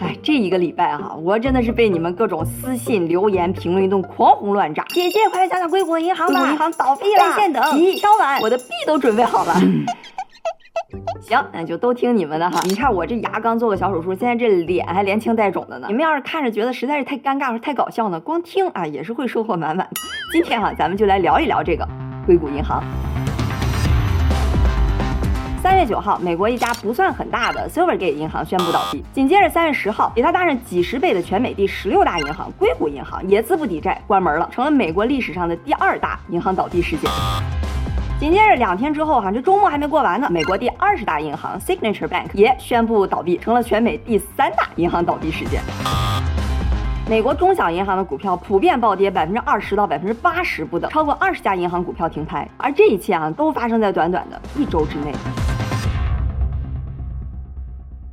哎，这一个礼拜哈，我真的是被你们各种私信、留言、评论一顿狂轰乱炸。姐姐，快来讲讲硅谷银行吧！硅谷银行倒闭了，在线等，急，敲碗，我的币都准备好了。行，那就都听你们的哈。你看我这牙刚做个小手术，现在这脸还连青带肿的呢。你们要是看着觉得实在是太尴尬或者太搞笑呢，光听啊也是会收获满满的。今天哈，咱们就来聊一聊这个硅谷银行。三月九号，美国一家不算很大的 Silvergate 银行宣布倒闭。紧接着三月十号，比它大上几十倍的全美第十六大银行硅谷银行也资不抵债关门了，成了美国历史上的第二大银行倒闭事件。紧接着两天之后，哈，这周末还没过完呢，美国第二十大银行 Signature Bank 也宣布倒闭，成了全美第三大银行倒闭事件。美国中小银行的股票普遍暴跌百分之二十到百分之八十不等，超过二十家银行股票停牌，而这一切啊，都发生在短短的一周之内。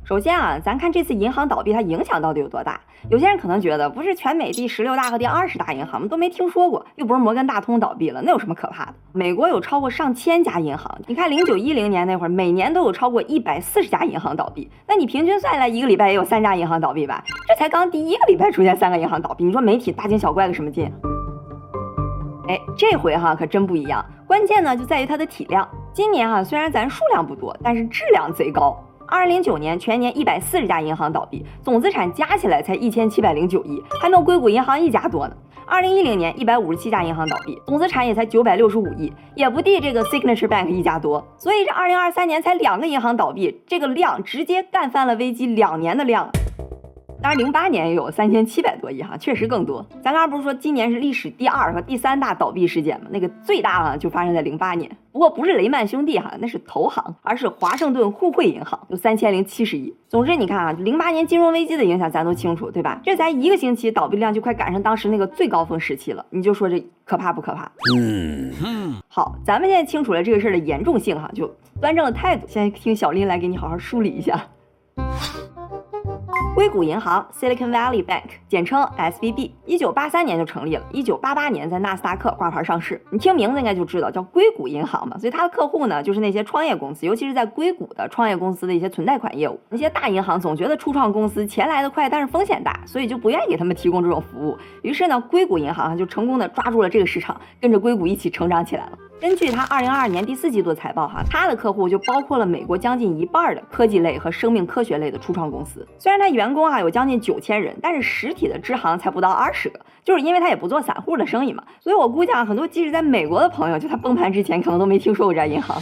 首先啊，咱看这次银行倒闭，它影响到底有多大？有些人可能觉得，不是全美第十六大和第二十大银行吗？都没听说过，又不是摩根大通倒闭了，那有什么可怕的？美国有超过上千家银行，你看零九一零年那会儿，每年都有超过一百四十家银行倒闭，那你平均算下来，一个礼拜也有三家银行倒闭吧？这才刚第一个礼拜出现三个银行倒闭，你说媒体大惊小怪个什么劲？哎，这回哈可真不一样，关键呢就在于它的体量。今年哈虽然咱数量不多，但是质量贼高。二零零九年全年一百四十家银行倒闭，总资产加起来才一千七百零九亿，还没有硅谷银行一家多呢。二零一零年一百五十七家银行倒闭，总资产也才九百六十五亿，也不敌这个 Signature Bank 一家多。所以这二零二三年才两个银行倒闭，这个量直接干翻了危机两年的量。当然，零八年也有三千七百多亿哈，确实更多。咱刚刚不是说今年是历史第二和第三大倒闭事件吗？那个最大啊，就发生在零八年。不过不是雷曼兄弟哈，那是投行，而是华盛顿互惠银行，有三千零七十亿。总之你看啊，零八年金融危机的影响咱都清楚，对吧？这才一个星期，倒闭量就快赶上当时那个最高峰时期了。你就说这可怕不可怕？嗯，好，咱们现在清楚了这个事儿的严重性哈，就端正了态度。现在听小林来给你好好梳理一下。硅谷银行 （Silicon Valley Bank） 简称 SVB，一九八三年就成立了，一九八八年在纳斯达克挂牌上市。你听名字应该就知道叫硅谷银行嘛，所以它的客户呢就是那些创业公司，尤其是在硅谷的创业公司的一些存贷款业务。那些大银行总觉得初创公司钱来得快，但是风险大，所以就不愿意给他们提供这种服务。于是呢，硅谷银行就成功的抓住了这个市场，跟着硅谷一起成长起来了。根据他二零二二年第四季度的财报，哈，他的客户就包括了美国将近一半的科技类和生命科学类的初创公司。虽然他员工啊有将近九千人，但是实体的支行才不到二十个，就是因为他也不做散户的生意嘛。所以我估计啊，很多即使在美国的朋友，就他崩盘之前，可能都没听说过这家银行。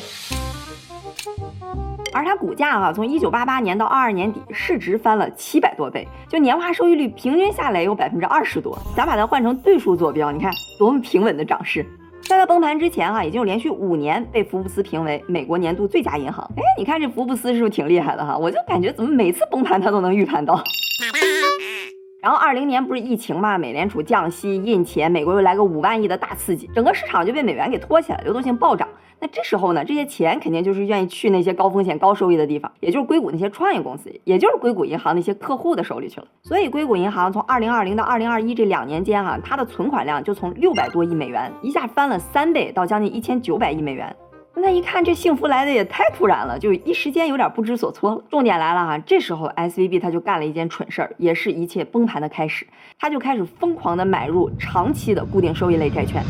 而它股价哈，从一九八八年到二二年底，市值翻了七百多倍，就年化收益率平均下来有百分之二十多。咱把它换成对数坐标，你看多么平稳的涨势。在它崩盘之前，哈，已经有连续五年被福布斯评为美国年度最佳银行。哎，你看这福布斯是不是挺厉害的哈？我就感觉怎么每次崩盘它都能预判到。然后二零年不是疫情嘛，美联储降息印钱，美国又来个五万亿的大刺激，整个市场就被美元给托起来，流动性暴涨。那这时候呢，这些钱肯定就是愿意去那些高风险高收益的地方，也就是硅谷那些创业公司，也就是硅谷银行那些客户的手里去了。所以硅谷银行从二零二零到二零二一这两年间哈，它的存款量就从六百多亿美元一下翻了三倍，到将近一千九百亿美元。那一看这幸福来的也太突然了，就一时间有点不知所措了。重点来了哈，这时候 S V B 他就干了一件蠢事儿，也是一切崩盘的开始。他就开始疯狂的买入长期的固定收益类债券。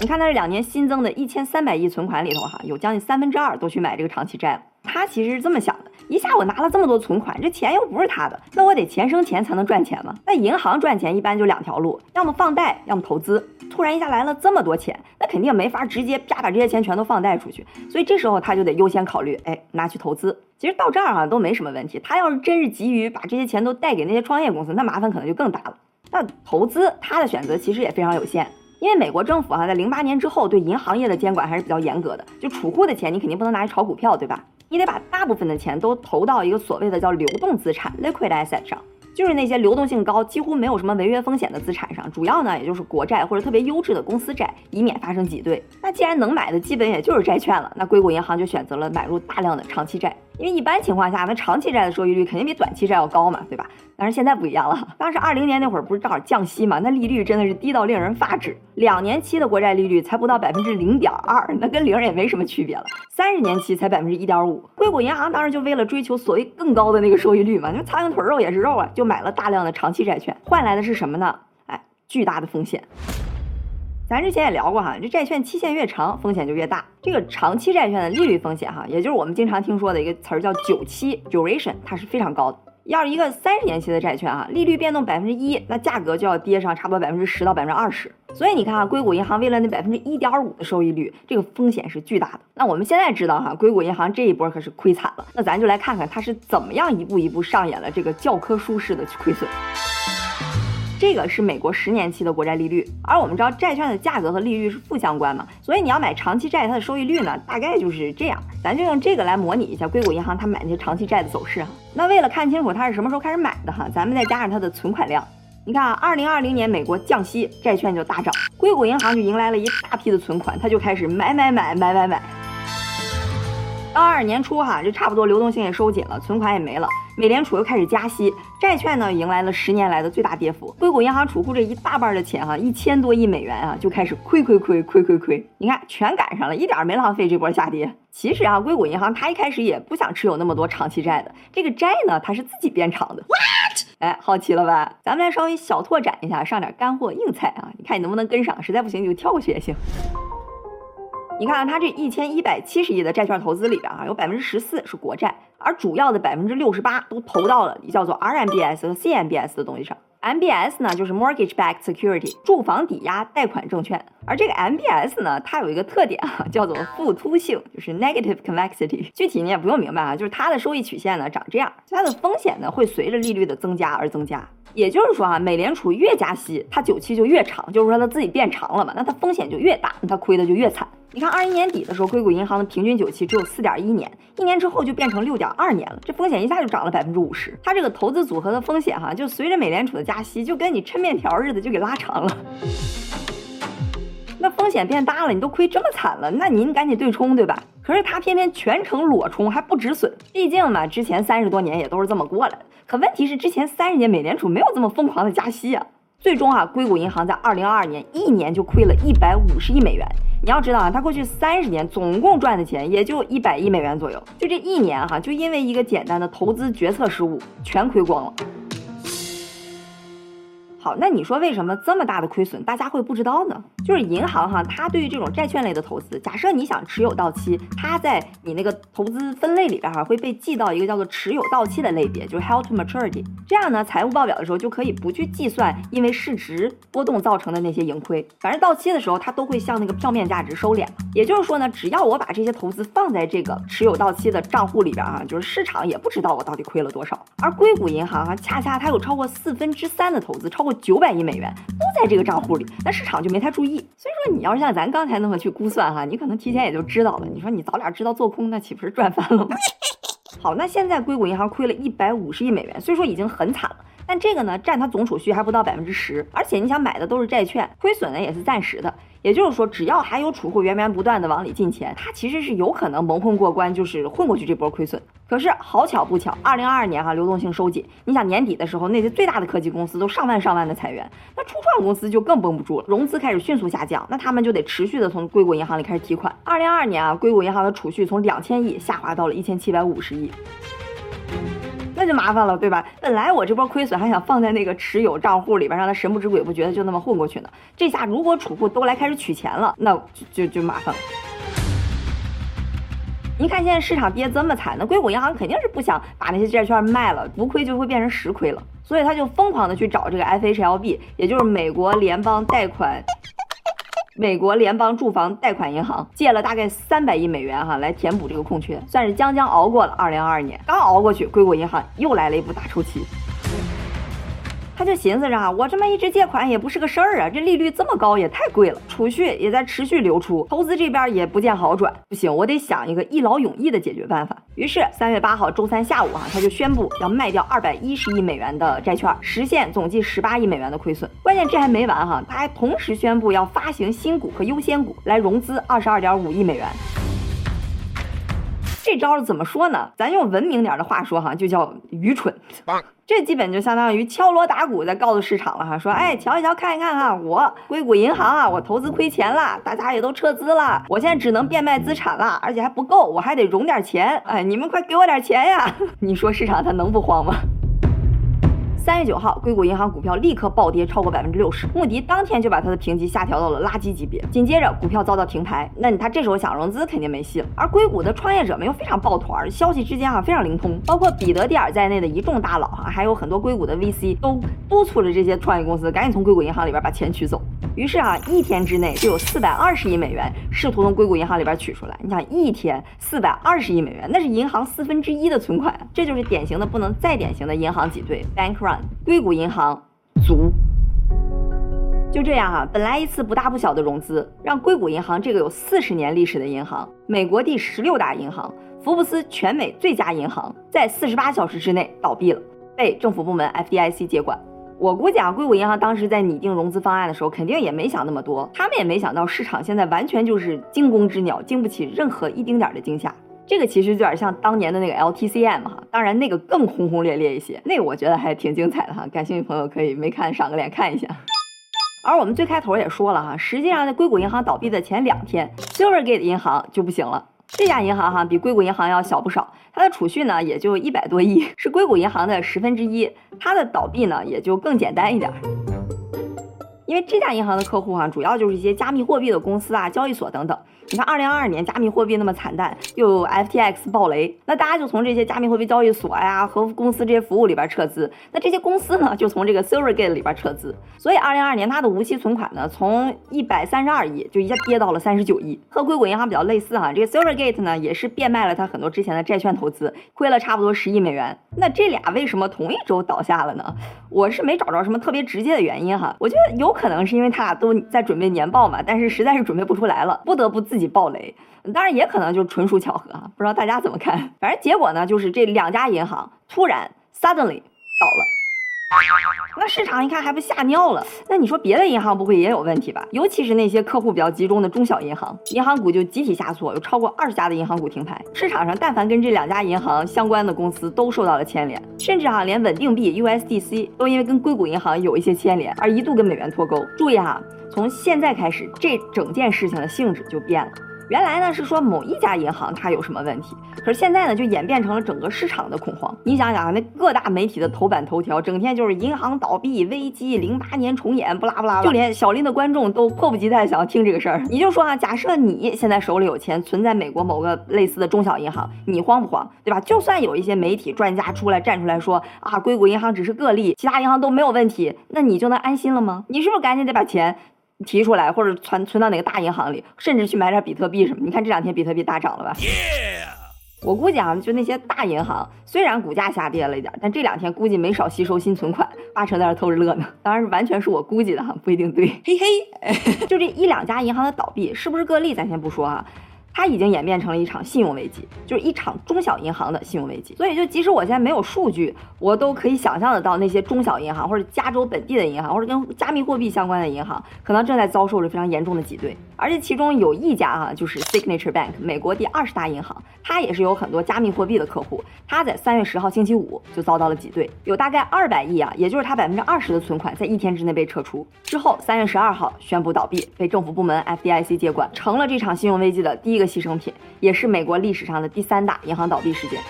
你看他这两年新增的一千三百亿存款里头哈，有将近三分之二都去买这个长期债了。他其实是这么想的：一下我拿了这么多存款，这钱又不是他的，那我得钱生钱才能赚钱嘛。那银行赚钱一般就两条路，要么放贷，要么投资。突然一下来了这么多钱，那肯定没法直接啪把这些钱全都放贷出去，所以这时候他就得优先考虑，哎，拿去投资。其实到这儿哈都没什么问题。他要是真是急于把这些钱都贷给那些创业公司，那麻烦可能就更大了。那投资他的选择其实也非常有限，因为美国政府哈在零八年之后对银行业的监管还是比较严格的，就储户的钱你肯定不能拿去炒股票，对吧？你得把大部分的钱都投到一个所谓的叫流动资产 （liquid asset） 上。就是那些流动性高、几乎没有什么违约风险的资产上，主要呢也就是国债或者特别优质的公司债，以免发生挤兑。那既然能买的基本也就是债券了，那硅谷银行就选择了买入大量的长期债。因为一般情况下，那长期债的收益率肯定比短期债要高嘛，对吧？但是现在不一样了，当时二零年那会儿不是正好降息嘛，那利率真的是低到令人发指，两年期的国债利率才不到百分之零点二，那跟零也没什么区别了。三十年期才百分之一点五，硅谷银行当时就为了追求所谓更高的那个收益率嘛，那苍蝇腿肉也是肉啊，就买了大量的长期债券，换来的是什么呢？哎，巨大的风险。咱之前也聊过哈，这债券期限越长，风险就越大。这个长期债券的利率风险哈，也就是我们经常听说的一个词儿叫久期 （duration），它是非常高的。要是一个三十年期的债券哈，利率变动百分之一，那价格就要跌上差不多百分之十到百分之二十。所以你看啊，硅谷银行为了那百分之一点五的收益率，这个风险是巨大的。那我们现在知道哈，硅谷银行这一波可是亏惨了。那咱就来看看它是怎么样一步一步上演了这个教科书式的亏损。这个是美国十年期的国债利率，而我们知道债券的价格和利率是负相关嘛，所以你要买长期债，它的收益率呢大概就是这样。咱就用这个来模拟一下硅谷银行它买那些长期债的走势哈。那为了看清楚它是什么时候开始买的哈，咱们再加上它的存款量。你看啊，二零二零年美国降息，债券就大涨，硅谷银行就迎来了一大批的存款，它就开始买买买买买买。到二二年初哈，就差不多流动性也收紧了，存款也没了。美联储又开始加息，债券呢迎来了十年来的最大跌幅。硅谷银行储户这一大半的钱哈，一千多亿美元啊，就开始亏亏亏亏亏亏。你看，全赶上了，一点没浪费这波下跌。其实啊，硅谷银行它一开始也不想持有那么多长期债的，这个债呢，它是自己变长的。What？哎，好奇了吧？咱们来稍微小拓展一下，上点干货硬菜啊，你看你能不能跟上？实在不行你就跳过去也行。你看，它这一千一百七十亿的债券投资里边啊，有百分之十四是国债，而主要的百分之六十八都投到了叫做 RMBS 和 CMBS 的东西上。MBS 呢，就是 Mortgage-backed security，住房抵押贷款证券。而这个 MBS 呢，它有一个特点啊，叫做负凸性，就是 negative convexity。具体你也不用明白啊，就是它的收益曲线呢长这样，它的风险呢会随着利率的增加而增加。也就是说啊，美联储越加息，它久期就越长，就是说它自己变长了嘛，那它风险就越大，那它亏的就越惨。你看，二一年底的时候，硅谷银行的平均久期只有四点一年，一年之后就变成六点二年了，这风险一下就涨了百分之五十。它这个投资组合的风险哈，就随着美联储的加息，就跟你抻面条似的，就给拉长了。那风险变大了，你都亏这么惨了，那您赶紧对冲，对吧？可是他偏偏全程裸冲，还不止损。毕竟嘛，之前三十多年也都是这么过来的。可问题是，之前三十年美联储没有这么疯狂的加息啊。最终啊，硅谷银行在二零二二年一年就亏了一百五十亿美元。你要知道啊，他过去三十年总共赚的钱也就一百亿美元左右，就这一年哈，就因为一个简单的投资决策失误，全亏光了。好，那你说为什么这么大的亏损大家会不知道呢？就是银行哈，它对于这种债券类的投资，假设你想持有到期，它在你那个投资分类里边哈会被记到一个叫做持有到期的类别，就是 held to maturity。这样呢，财务报表的时候就可以不去计算因为市值波动造成的那些盈亏，反正到期的时候它都会向那个票面价值收敛。也就是说呢，只要我把这些投资放在这个持有到期的账户里边啊，就是市场也不知道我到底亏了多少。而硅谷银行哈，恰恰它有超过四分之三的投资，超过。九百亿美元都在这个账户里，那市场就没太注意。所以说，你要是像咱刚才那么去估算哈，你可能提前也就知道了。你说你早点知道做空，那岂不是赚翻了吗？好，那现在硅谷银行亏了一百五十亿美元，虽说已经很惨了。但这个呢，占它总储蓄还不到百分之十，而且你想买的都是债券，亏损呢也是暂时的。也就是说，只要还有储户源源不断的往里进钱，它其实是有可能蒙混过关，就是混过去这波亏损。可是好巧不巧，二零二二年哈流动性收紧，你想年底的时候那些最大的科技公司都上万上万的裁员，那初创公司就更绷不住了，融资开始迅速下降，那他们就得持续的从硅谷银行里开始提款。二零二二年啊，硅谷银行的储蓄从两千亿下滑到了一千七百五十亿。那就麻烦了，对吧？本来我这波亏损还想放在那个持有账户里边，让他神不知鬼不觉的就那么混过去呢。这下如果储户都来开始取钱了，那就就就麻烦了。您看现在市场跌这么惨，那硅谷银行肯定是不想把那些债券卖了，不亏就会变成实亏了，所以他就疯狂的去找这个 FHLB，也就是美国联邦贷款。美国联邦住房贷款银行借了大概三百亿美元哈，来填补这个空缺，算是将将熬过了二零二二年。刚熬过去，硅谷银行又来了一波大抽期。他就寻思着啊，我这么一直借款也不是个事儿啊，这利率这么高也太贵了，储蓄也在持续流出，投资这边也不见好转，不行，我得想一个一劳永逸的解决办法。于是三月八号周三下午啊，他就宣布要卖掉二百一十亿美元的债券，实现总计十八亿美元的亏损。关键这还没完哈，他还同时宣布要发行新股和优先股来融资二十二点五亿美元。这招怎么说呢？咱用文明点的话说哈，就叫愚蠢。这基本就相当于敲锣打鼓在告诉市场了哈，说哎，瞧一瞧，看一看哈，我硅谷银行啊，我投资亏钱了，大家也都撤资了，我现在只能变卖资产了，而且还不够，我还得融点钱，哎，你们快给我点钱呀！你说市场它能不慌吗？三月九号，硅谷银行股票立刻暴跌超过百分之六十，穆迪当天就把它的评级下调到了垃圾级别。紧接着，股票遭到停牌，那你他这时候想融资肯定没戏了。而硅谷的创业者们又非常抱团，消息之间啊非常灵通，包括彼得蒂尔在内的一众大佬哈，还有很多硅谷的 VC 都督促着这些创业公司赶紧从硅谷银行里边把钱取走。于是啊，一天之内就有四百二十亿美元试图从硅谷银行里边取出来。你想，一天四百二十亿美元，那是银行四分之一的存款，这就是典型的不能再典型的银行挤兑 （bank run）。硅谷银行足。就这样啊，本来一次不大不小的融资，让硅谷银行这个有四十年历史的银行，美国第十六大银行，福布斯全美最佳银行，在四十八小时之内倒闭了，被政府部门 FDIC 接管。我估计啊，硅谷银行当时在拟定融资方案的时候，肯定也没想那么多。他们也没想到市场现在完全就是惊弓之鸟，经不起任何一丁点儿的惊吓。这个其实有点像当年的那个 LTCM 哈，当然那个更轰轰烈烈一些，那个我觉得还挺精彩的哈。感兴趣朋友可以没看赏个脸看一下。而我们最开头也说了哈，实际上在硅谷银行倒闭的前两天，Silvergate 银行就不行了。这家银行哈比硅谷银行要小不少，它的储蓄呢也就一百多亿，是硅谷银行的十分之一。它的倒闭呢也就更简单一点，因为这家银行的客户哈主要就是一些加密货币的公司啊、交易所等等。你看，二零二二年加密货币那么惨淡，又有 FTX 暴雷，那大家就从这些加密货币交易所呀和公司这些服务里边撤资，那这些公司呢就从这个 Silvergate 里边撤资，所以二零二二年它的无息存款呢从一百三十二亿就一下跌到了三十九亿，和硅谷银行比较类似哈，这个 Silvergate 呢也是变卖了它很多之前的债券投资，亏了差不多十亿美元。那这俩为什么同一周倒下了呢？我是没找着什么特别直接的原因哈，我觉得有可能是因为他俩都在准备年报嘛，但是实在是准备不出来了，不得不自己。暴雷，当然也可能就纯属巧合啊，不知道大家怎么看。反正结果呢，就是这两家银行突然 suddenly 倒了。那市场一看还不吓尿了？那你说别的银行不会也有问题吧？尤其是那些客户比较集中的中小银行，银行股就集体下挫，有超过二十家的银行股停牌。市场上但凡跟这两家银行相关的公司都受到了牵连，甚至哈连稳定币 USDC 都因为跟硅谷银行有一些牵连而一度跟美元脱钩。注意哈。从现在开始，这整件事情的性质就变了。原来呢是说某一家银行它有什么问题，可是现在呢就演变成了整个市场的恐慌。你想想啊，那各大媒体的头版头条，整天就是银行倒闭危机，零八年重演，不拉不拉，就连小林的观众都迫不及待想要听这个事儿。你就说啊，假设你现在手里有钱存在美国某个类似的中小银行，你慌不慌？对吧？就算有一些媒体专家出来站出来说啊，硅谷银行只是个例，其他银行都没有问题，那你就能安心了吗？你是不是赶紧得把钱？提出来，或者存存到哪个大银行里，甚至去买点比特币什么？你看这两天比特币大涨了吧？我估计啊，就那些大银行，虽然股价下跌了一点，但这两天估计没少吸收新存款，八成在那偷着乐呢。当然是完全是我估计的哈，不一定对。嘿嘿，就这一两家银行的倒闭，是不是个例，咱先不说啊。它已经演变成了一场信用危机，就是一场中小银行的信用危机。所以，就即使我现在没有数据，我都可以想象得到，那些中小银行或者加州本地的银行，或者跟加密货币相关的银行，可能正在遭受着非常严重的挤兑。而且其中有一家哈，就是 Signature Bank，美国第二十大银行，它也是有很多加密货币的客户。它在三月十号星期五就遭到了挤兑，有大概二百亿啊，也就是它百分之二十的存款，在一天之内被撤出。之后，三月十二号宣布倒闭，被政府部门 FDIC 接管，成了这场信用危机的第一个。的牺牲品，也是美国历史上的第三大银行倒闭事件。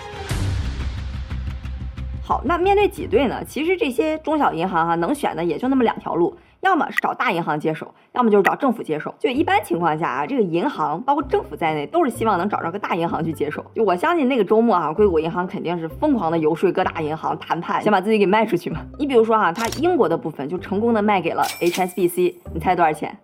好，那面对挤兑呢？其实这些中小银行哈，能选的也就那么两条路，要么是找大银行接手，要么就是找政府接手。就一般情况下啊，这个银行包括政府在内，都是希望能找着个大银行去接手。就我相信那个周末啊，硅谷银行肯定是疯狂的游说各大银行谈判，想把自己给卖出去嘛。你比如说哈，它英国的部分就成功的卖给了 HSBC，你猜多少钱？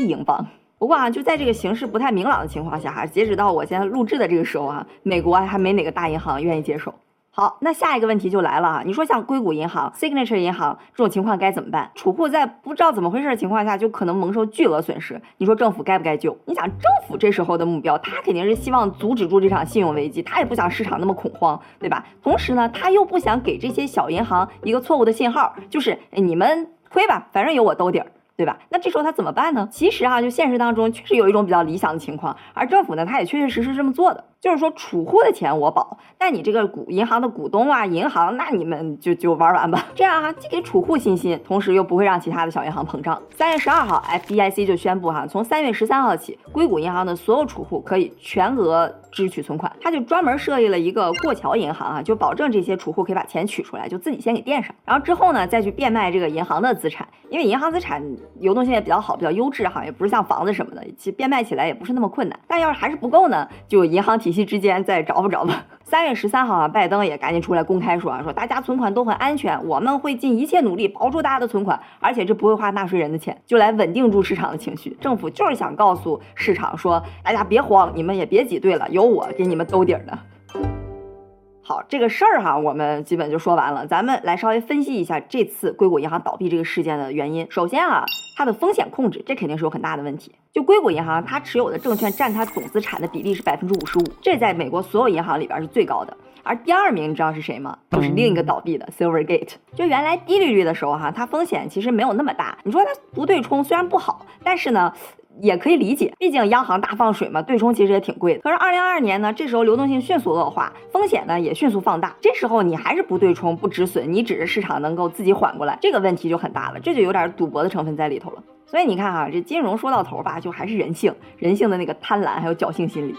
一英镑。不过啊，就在这个形势不太明朗的情况下哈，截止到我现在录制的这个时候啊，美国还没哪个大银行愿意接手。好，那下一个问题就来了啊，你说像硅谷银行、Signature 银行这种情况该怎么办？储户在不知道怎么回事的情况下，就可能蒙受巨额损失。你说政府该不该救？你想政府这时候的目标，他肯定是希望阻止住这场信用危机，他也不想市场那么恐慌，对吧？同时呢，他又不想给这些小银行一个错误的信号，就是你们亏吧，反正有我兜底儿。对吧？那这时候他怎么办呢？其实啊，就现实当中确实有一种比较理想的情况，而政府呢，他也确确实实这么做的。就是说储户的钱我保，但你这个股银行的股东啊，银行那你们就就玩完吧。这样哈，既给储户信心，同时又不会让其他的小银行膨胀。三月十二号，FDIC 就宣布哈，从三月十三号起，硅谷银行的所有储户可以全额支取存款。他就专门设立了一个过桥银行啊，就保证这些储户可以把钱取出来，就自己先给垫上，然后之后呢再去变卖这个银行的资产，因为银行资产流动性也比较好，比较优质哈，也不是像房子什么的，其实变卖起来也不是那么困难。但要是还是不够呢，就银行提体系之间再找不着吧。三月十三号啊，拜登也赶紧出来公开说啊，说大家存款都很安全，我们会尽一切努力保住大家的存款，而且这不会花纳税人的钱，就来稳定住市场的情绪。政府就是想告诉市场说，大家别慌，你们也别挤兑了，有我给你们兜底儿呢。好，这个事儿哈，我们基本就说完了。咱们来稍微分析一下这次硅谷银行倒闭这个事件的原因。首先啊，它的风险控制，这肯定是有很大的问题。就硅谷银行，它持有的证券占它总资产的比例是百分之五十五，这在美国所有银行里边是最高的。而第二名你知道是谁吗？就是另一个倒闭的 Silvergate。就原来低利率的时候哈，它风险其实没有那么大。你说它不对冲虽然不好，但是呢。也可以理解，毕竟央行大放水嘛，对冲其实也挺贵的。可是二零二二年呢，这时候流动性迅速恶化，风险呢也迅速放大，这时候你还是不对冲不止损，你只是市场能够自己缓过来，这个问题就很大了，这就有点赌博的成分在里头了。所以你看哈，这金融说到头吧，就还是人性，人性的那个贪婪还有侥幸心理。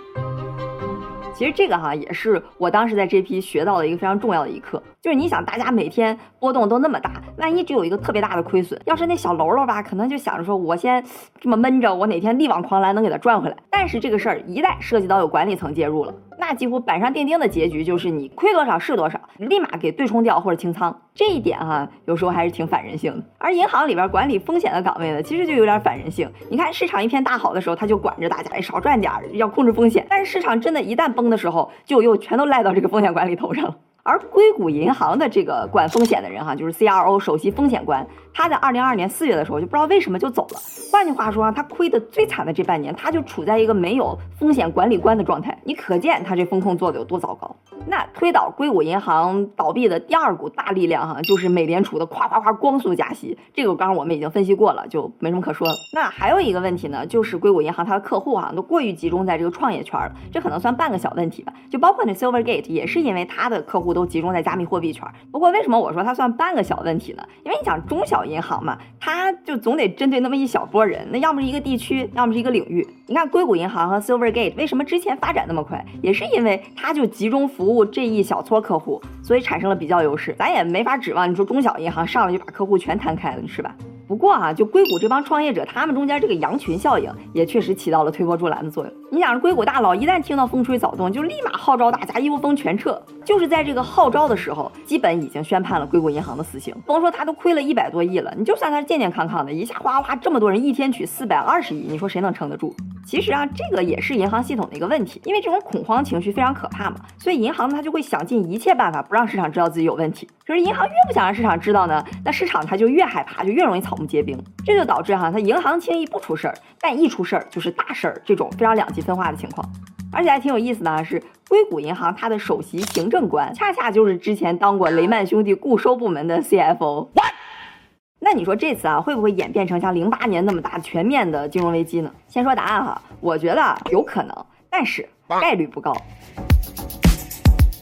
其实这个哈也是我当时在这批学到的一个非常重要的一课，就是你想大家每天波动都那么大，万一只有一个特别大的亏损，要是那小喽喽吧，可能就想着说我先这么闷着，我哪天力挽狂澜能给它赚回来。但是这个事儿一旦涉及到有管理层介入了。那几乎板上钉钉的结局就是你亏多少是多少，立马给对冲掉或者清仓。这一点哈，有时候还是挺反人性的。而银行里边管理风险的岗位呢，其实就有点反人性。你看市场一片大好的时候，他就管着大家哎少赚点，要控制风险。但是市场真的一旦崩的时候，就又全都赖到这个风险管理头上了。而硅谷银行的这个管风险的人哈，就是 CRO 首席风险官，他在二零二二年四月的时候就不知道为什么就走了。换句话说啊，他亏的最惨的这半年，他就处在一个没有风险管理官的状态。你可见他这风控做的有多糟糕。那推倒硅谷银行倒闭的第二股大力量哈，就是美联储的夸夸夸光速加息。这个刚刚我们已经分析过了，就没什么可说了。那还有一个问题呢，就是硅谷银行它的客户哈都过于集中在这个创业圈了，这可能算半个小问题吧。就包括那 Silvergate 也是因为它的客户。都集中在加密货币圈。不过为什么我说它算半个小问题呢？因为你想中小银行嘛，它就总得针对那么一小波人，那要么是一个地区，要么是一个领域。你看硅谷银行和 Silvergate 为什么之前发展那么快，也是因为它就集中服务这一小撮客户，所以产生了比较优势。咱也没法指望你说中小银行上来就把客户全摊开了，是吧？不过啊，就硅谷这帮创业者，他们中间这个羊群效应也确实起到了推波助澜的作用。你想，硅谷大佬一旦听到风吹草动，就立马号召大家一窝蜂全撤。就是在这个号召的时候，基本已经宣判了硅谷银行的死刑。甭说他都亏了一百多亿了，你就算他健健康康的，一下哗哗这么多人一天取四百二十亿，你说谁能撑得住？其实啊，这个也是银行系统的一个问题，因为这种恐慌情绪非常可怕嘛，所以银行它就会想尽一切办法不让市场知道自己有问题。可是银行越不想让市场知道呢，那市场它就越害怕，就越容易草木皆兵。这就导致哈，它银行轻易不出事儿，但一出事儿就是大事儿，这种非常两极分化的情况。而且还挺有意思的啊是，硅谷银行它的首席行政官恰恰就是之前当过雷曼兄弟固收部门的 CFO。那你说这次啊，会不会演变成像零八年那么大全面的金融危机呢？先说答案哈，我觉得有可能，但是概率不高。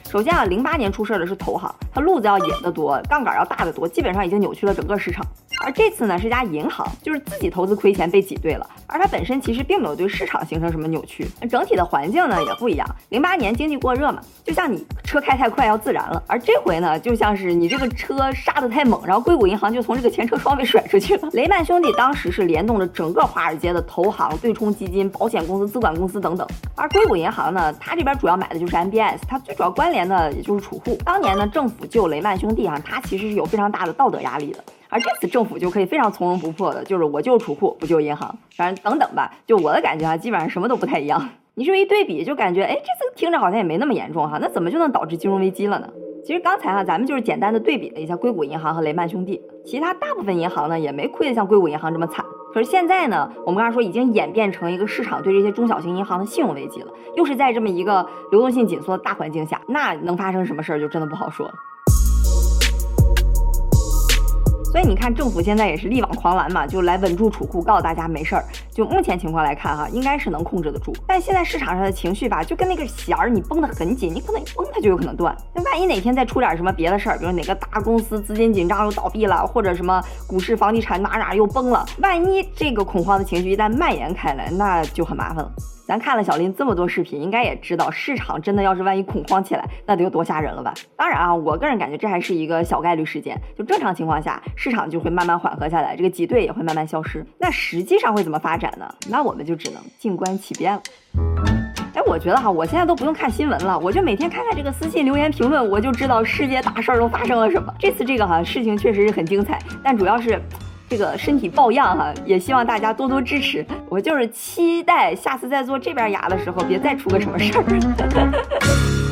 首先啊，零八年出事的是投行，它路子要野得多，杠杆要大得多，基本上已经扭曲了整个市场。而这次呢，是家银行，就是自己投资亏钱被挤兑了，而它本身其实并没有对市场形成什么扭曲。整体的环境呢也不一样。零八年经济过热嘛，就像你车开太快要自燃了，而这回呢，就像是你这个车刹得太猛，然后硅谷银行就从这个前车窗被甩出去了。雷曼兄弟当时是联动着整个华尔街的投行、对冲基金、保险公司、资管公司等等，而硅谷银行呢，它这边主要买的就是 MBS，它最主要关联的也就是储户。当年呢，政府救雷曼兄弟啊，它其实是有非常大的道德压力的。而这次政府就可以非常从容不迫的，就是我救储户不救银行，反正等等吧。就我的感觉啊，基本上什么都不太一样。你这么一对比，就感觉哎，这次听着好像也没那么严重哈。那怎么就能导致金融危机了呢？其实刚才哈，咱们就是简单的对比了一下硅谷银行和雷曼兄弟，其他大部分银行呢也没亏得像硅谷银行这么惨。可是现在呢，我们刚才说已经演变成一个市场对这些中小型银行的信用危机了，又是在这么一个流动性紧缩的大环境下，那能发生什么事儿就真的不好说了。所以你看，政府现在也是力挽狂澜嘛，就来稳住储库，告诉大家没事儿。就目前情况来看哈，应该是能控制得住。但现在市场上的情绪吧，就跟那个弦儿，你绷得很紧，你可能一绷它就有可能断。那万一哪天再出点什么别的事儿，比如哪个大公司资金紧张又倒闭了，或者什么股市、房地产哪哪又崩了，万一这个恐慌的情绪一旦蔓延开来，那就很麻烦了。咱看了小林这么多视频，应该也知道市场真的要是万一恐慌起来，那得有多吓人了吧？当然啊，我个人感觉这还是一个小概率事件，就正常情况下，市场就会慢慢缓和下来，这个挤兑也会慢慢消失。那实际上会怎么发展呢？那我们就只能静观其变了。哎，我觉得哈，我现在都不用看新闻了，我就每天看看这个私信留言评论，我就知道世界大事儿都发生了什么。这次这个哈事情确实是很精彩，但主要是。这个身体抱恙哈，也希望大家多多支持。我就是期待下次再做这边牙的时候，别再出个什么事儿。